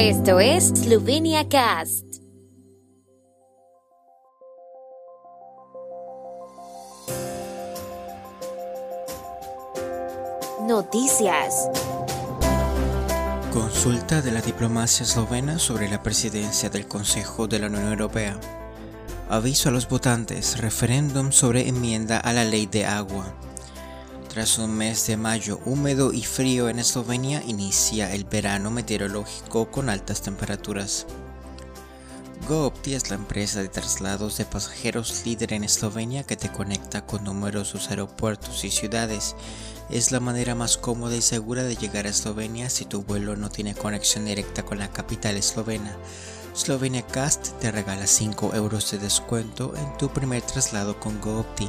Esto es Slovenia Cast. Noticias. Consulta de la diplomacia eslovena sobre la presidencia del Consejo de la Unión Europea. Aviso a los votantes, referéndum sobre enmienda a la ley de agua. Tras un mes de mayo húmedo y frío en Eslovenia, inicia el verano meteorológico con altas temperaturas. GoOpti es la empresa de traslados de pasajeros líder en Eslovenia que te conecta con numerosos aeropuertos y ciudades. Es la manera más cómoda y segura de llegar a Eslovenia si tu vuelo no tiene conexión directa con la capital eslovena. Slovenia Cast te regala 5 euros de descuento en tu primer traslado con GoOpti.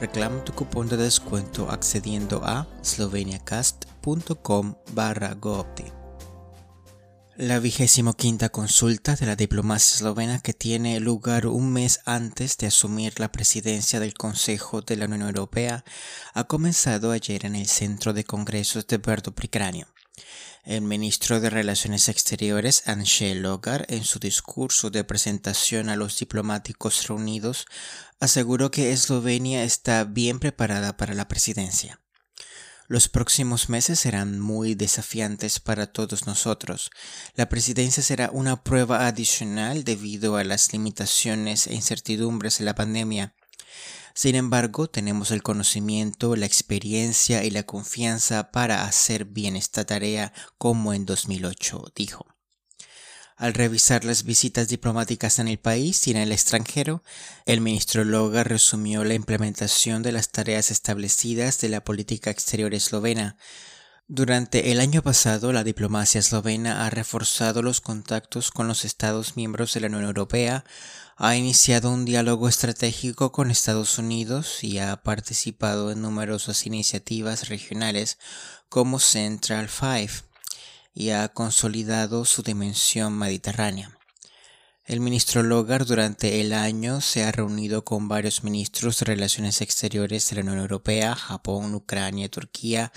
Reclama tu cupón de descuento accediendo a sloveniacast.com barra. La vigésimo quinta consulta de la diplomacia eslovena que tiene lugar un mes antes de asumir la presidencia del Consejo de la Unión Europea ha comenzado ayer en el Centro de Congresos de Verdo Pricranio. El ministro de Relaciones Exteriores, Ansel Logar, en su discurso de presentación a los diplomáticos reunidos, aseguró que Eslovenia está bien preparada para la presidencia. Los próximos meses serán muy desafiantes para todos nosotros. La presidencia será una prueba adicional debido a las limitaciones e incertidumbres de la pandemia. Sin embargo, tenemos el conocimiento, la experiencia y la confianza para hacer bien esta tarea como en 2008, dijo. Al revisar las visitas diplomáticas en el país y en el extranjero, el ministro Loga resumió la implementación de las tareas establecidas de la política exterior eslovena, durante el año pasado, la diplomacia eslovena ha reforzado los contactos con los Estados miembros de la Unión Europea, ha iniciado un diálogo estratégico con Estados Unidos y ha participado en numerosas iniciativas regionales como Central Five y ha consolidado su dimensión mediterránea. El ministro Logar durante el año se ha reunido con varios ministros de Relaciones Exteriores de la Unión Europea, Japón, Ucrania, Turquía,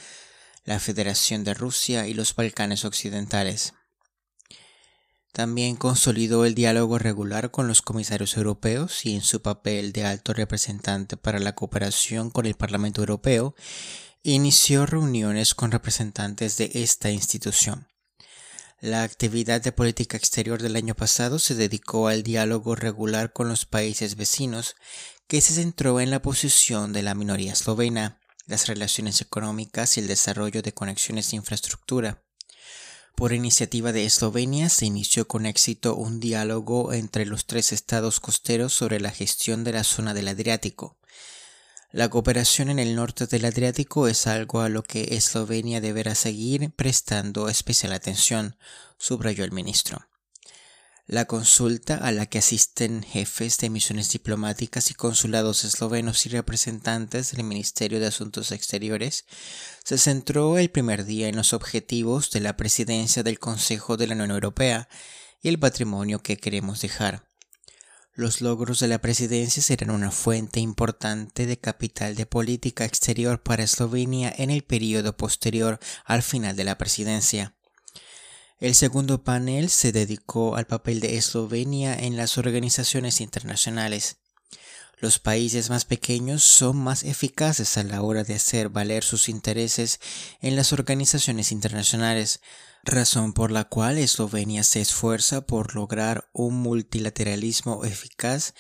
la Federación de Rusia y los Balcanes Occidentales. También consolidó el diálogo regular con los comisarios europeos y en su papel de alto representante para la cooperación con el Parlamento Europeo, inició reuniones con representantes de esta institución. La actividad de política exterior del año pasado se dedicó al diálogo regular con los países vecinos, que se centró en la posición de la minoría eslovena, las relaciones económicas y el desarrollo de conexiones de infraestructura. Por iniciativa de Eslovenia se inició con éxito un diálogo entre los tres estados costeros sobre la gestión de la zona del Adriático. La cooperación en el norte del Adriático es algo a lo que Eslovenia deberá seguir prestando especial atención, subrayó el ministro. La consulta a la que asisten jefes de misiones diplomáticas y consulados eslovenos y representantes del Ministerio de Asuntos Exteriores se centró el primer día en los objetivos de la presidencia del Consejo de la Unión Europea y el patrimonio que queremos dejar. Los logros de la presidencia serán una fuente importante de capital de política exterior para Eslovenia en el periodo posterior al final de la presidencia. El segundo panel se dedicó al papel de Eslovenia en las organizaciones internacionales. Los países más pequeños son más eficaces a la hora de hacer valer sus intereses en las organizaciones internacionales, razón por la cual Eslovenia se esfuerza por lograr un multilateralismo eficaz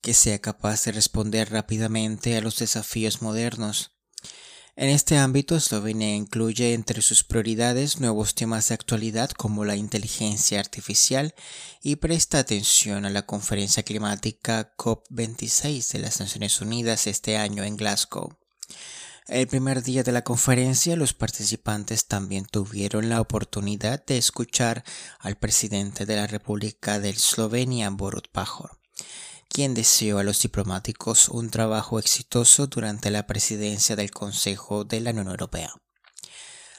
que sea capaz de responder rápidamente a los desafíos modernos. En este ámbito, Eslovenia incluye entre sus prioridades nuevos temas de actualidad como la inteligencia artificial y presta atención a la conferencia climática COP26 de las Naciones Unidas este año en Glasgow. El primer día de la conferencia, los participantes también tuvieron la oportunidad de escuchar al presidente de la República de Eslovenia, Borut Pajor quien deseó a los diplomáticos un trabajo exitoso durante la presidencia del Consejo de la Unión Europea.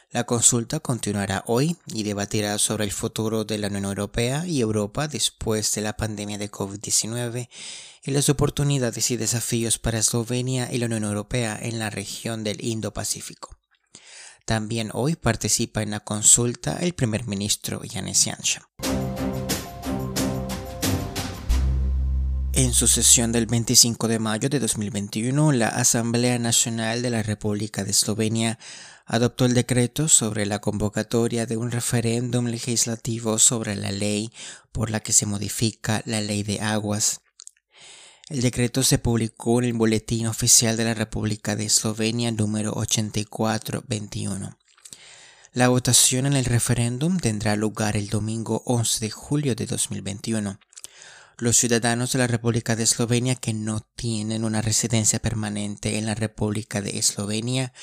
La consulta continuará hoy y debatirá sobre el futuro de la Unión Europea y Europa después de la pandemia de COVID-19 y las oportunidades y desafíos para Eslovenia y la Unión Europea en la región del Indo-Pacífico. También hoy participa en la consulta el primer ministro Yanis Janša. En su sesión del 25 de mayo de 2021, la Asamblea Nacional de la República de Eslovenia adoptó el decreto sobre la convocatoria de un referéndum legislativo sobre la ley por la que se modifica la ley de aguas. El decreto se publicó en el Boletín Oficial de la República de Eslovenia número 8421. La votación en el referéndum tendrá lugar el domingo 11 de julio de 2021. Los ciudadanos de la República de Eslovenia que no tienen una residencia permanente en la República de Eslovenia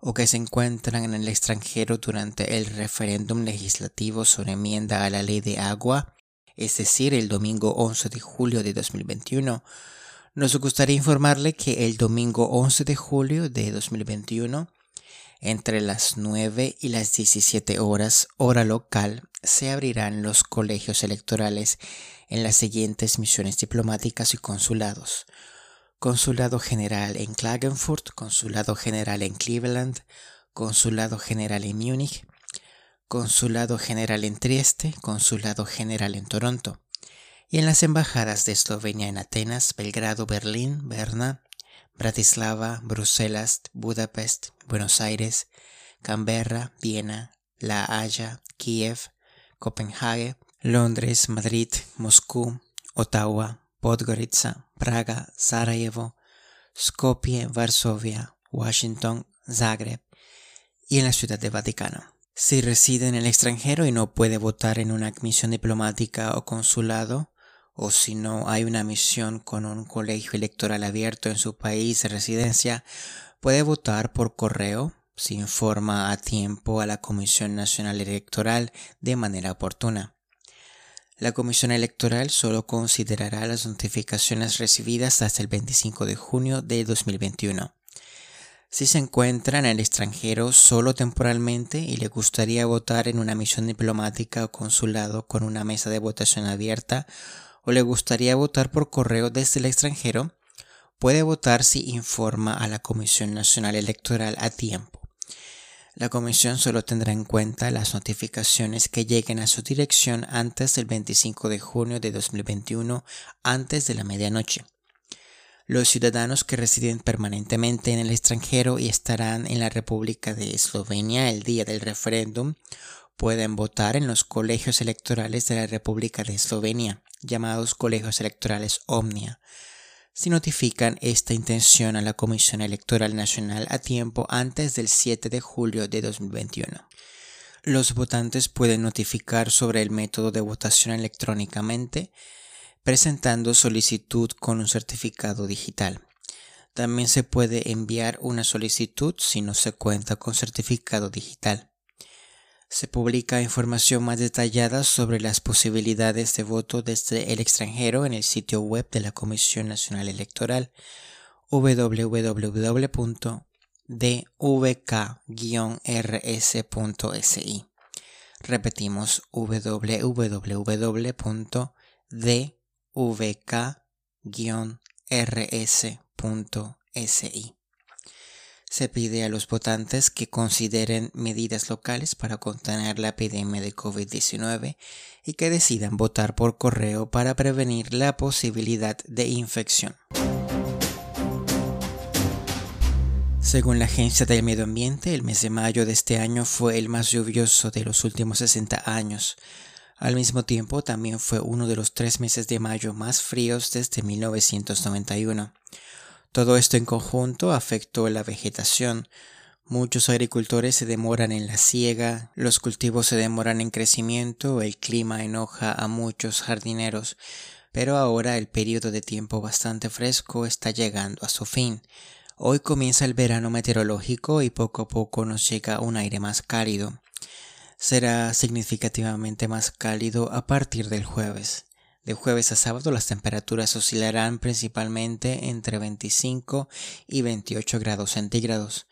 o que se encuentran en el extranjero durante el referéndum legislativo sobre enmienda a la ley de agua, es decir, el domingo 11 de julio de 2021, nos gustaría informarle que el domingo 11 de julio de 2021, entre las 9 y las 17 horas hora local, se abrirán los colegios electorales en las siguientes misiones diplomáticas y consulados. Consulado General en Klagenfurt, Consulado General en Cleveland, Consulado General en Múnich, Consulado General en Trieste, Consulado General en Toronto, y en las embajadas de Eslovenia en Atenas, Belgrado, Berlín, Berna, Bratislava, Bruselas, Budapest, Buenos Aires, Canberra, Viena, La Haya, Kiev, Copenhague, Londres, Madrid, Moscú, Ottawa, Podgorica, Praga, Sarajevo, Skopje, Varsovia, Washington, Zagreb y en la Ciudad de Vaticano. Si reside en el extranjero y no puede votar en una misión diplomática o consulado, o si no hay una misión con un colegio electoral abierto en su país de residencia, puede votar por correo si informa a tiempo a la Comisión Nacional Electoral de manera oportuna. La Comisión Electoral solo considerará las notificaciones recibidas hasta el 25 de junio de 2021. Si se encuentra en el extranjero solo temporalmente y le gustaría votar en una misión diplomática o consulado con una mesa de votación abierta, o le gustaría votar por correo desde el extranjero, puede votar si informa a la Comisión Nacional Electoral a tiempo. La comisión solo tendrá en cuenta las notificaciones que lleguen a su dirección antes del 25 de junio de 2021, antes de la medianoche. Los ciudadanos que residen permanentemente en el extranjero y estarán en la República de Eslovenia el día del referéndum pueden votar en los colegios electorales de la República de Eslovenia, llamados colegios electorales Omnia, si notifican esta intención a la Comisión Electoral Nacional a tiempo antes del 7 de julio de 2021. Los votantes pueden notificar sobre el método de votación electrónicamente presentando solicitud con un certificado digital. También se puede enviar una solicitud si no se cuenta con certificado digital. Se publica información más detallada sobre las posibilidades de voto desde el extranjero en el sitio web de la Comisión Nacional Electoral www.dvk-rs.si. Repetimos www.dvk-rs.si se pide a los votantes que consideren medidas locales para contener la epidemia de COVID-19 y que decidan votar por correo para prevenir la posibilidad de infección. Según la Agencia del Medio Ambiente, el mes de mayo de este año fue el más lluvioso de los últimos 60 años. Al mismo tiempo, también fue uno de los tres meses de mayo más fríos desde 1991. Todo esto en conjunto afectó la vegetación. Muchos agricultores se demoran en la siega, los cultivos se demoran en crecimiento, el clima enoja a muchos jardineros, pero ahora el periodo de tiempo bastante fresco está llegando a su fin. Hoy comienza el verano meteorológico y poco a poco nos llega un aire más cálido. Será significativamente más cálido a partir del jueves. De jueves a sábado las temperaturas oscilarán principalmente entre 25 y 28 grados centígrados.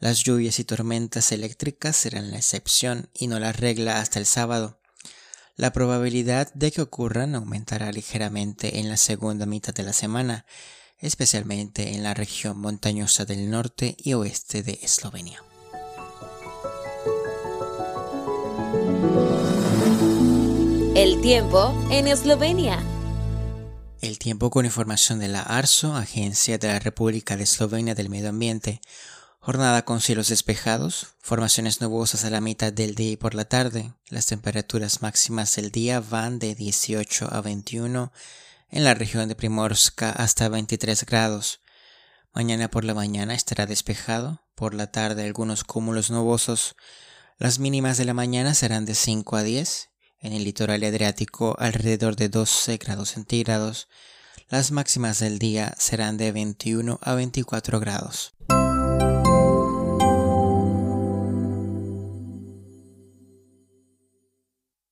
Las lluvias y tormentas eléctricas serán la excepción y no la regla hasta el sábado. La probabilidad de que ocurran aumentará ligeramente en la segunda mitad de la semana, especialmente en la región montañosa del norte y oeste de Eslovenia. El tiempo en Eslovenia. El tiempo con información de la ARSO, Agencia de la República de Eslovenia del Medio Ambiente. Jornada con cielos despejados, formaciones nubosas a la mitad del día y por la tarde. Las temperaturas máximas del día van de 18 a 21 en la región de Primorska hasta 23 grados. Mañana por la mañana estará despejado, por la tarde algunos cúmulos nubosos. Las mínimas de la mañana serán de 5 a 10, en el litoral adriático alrededor de 12 grados centígrados. Las máximas del día serán de 21 a 24 grados.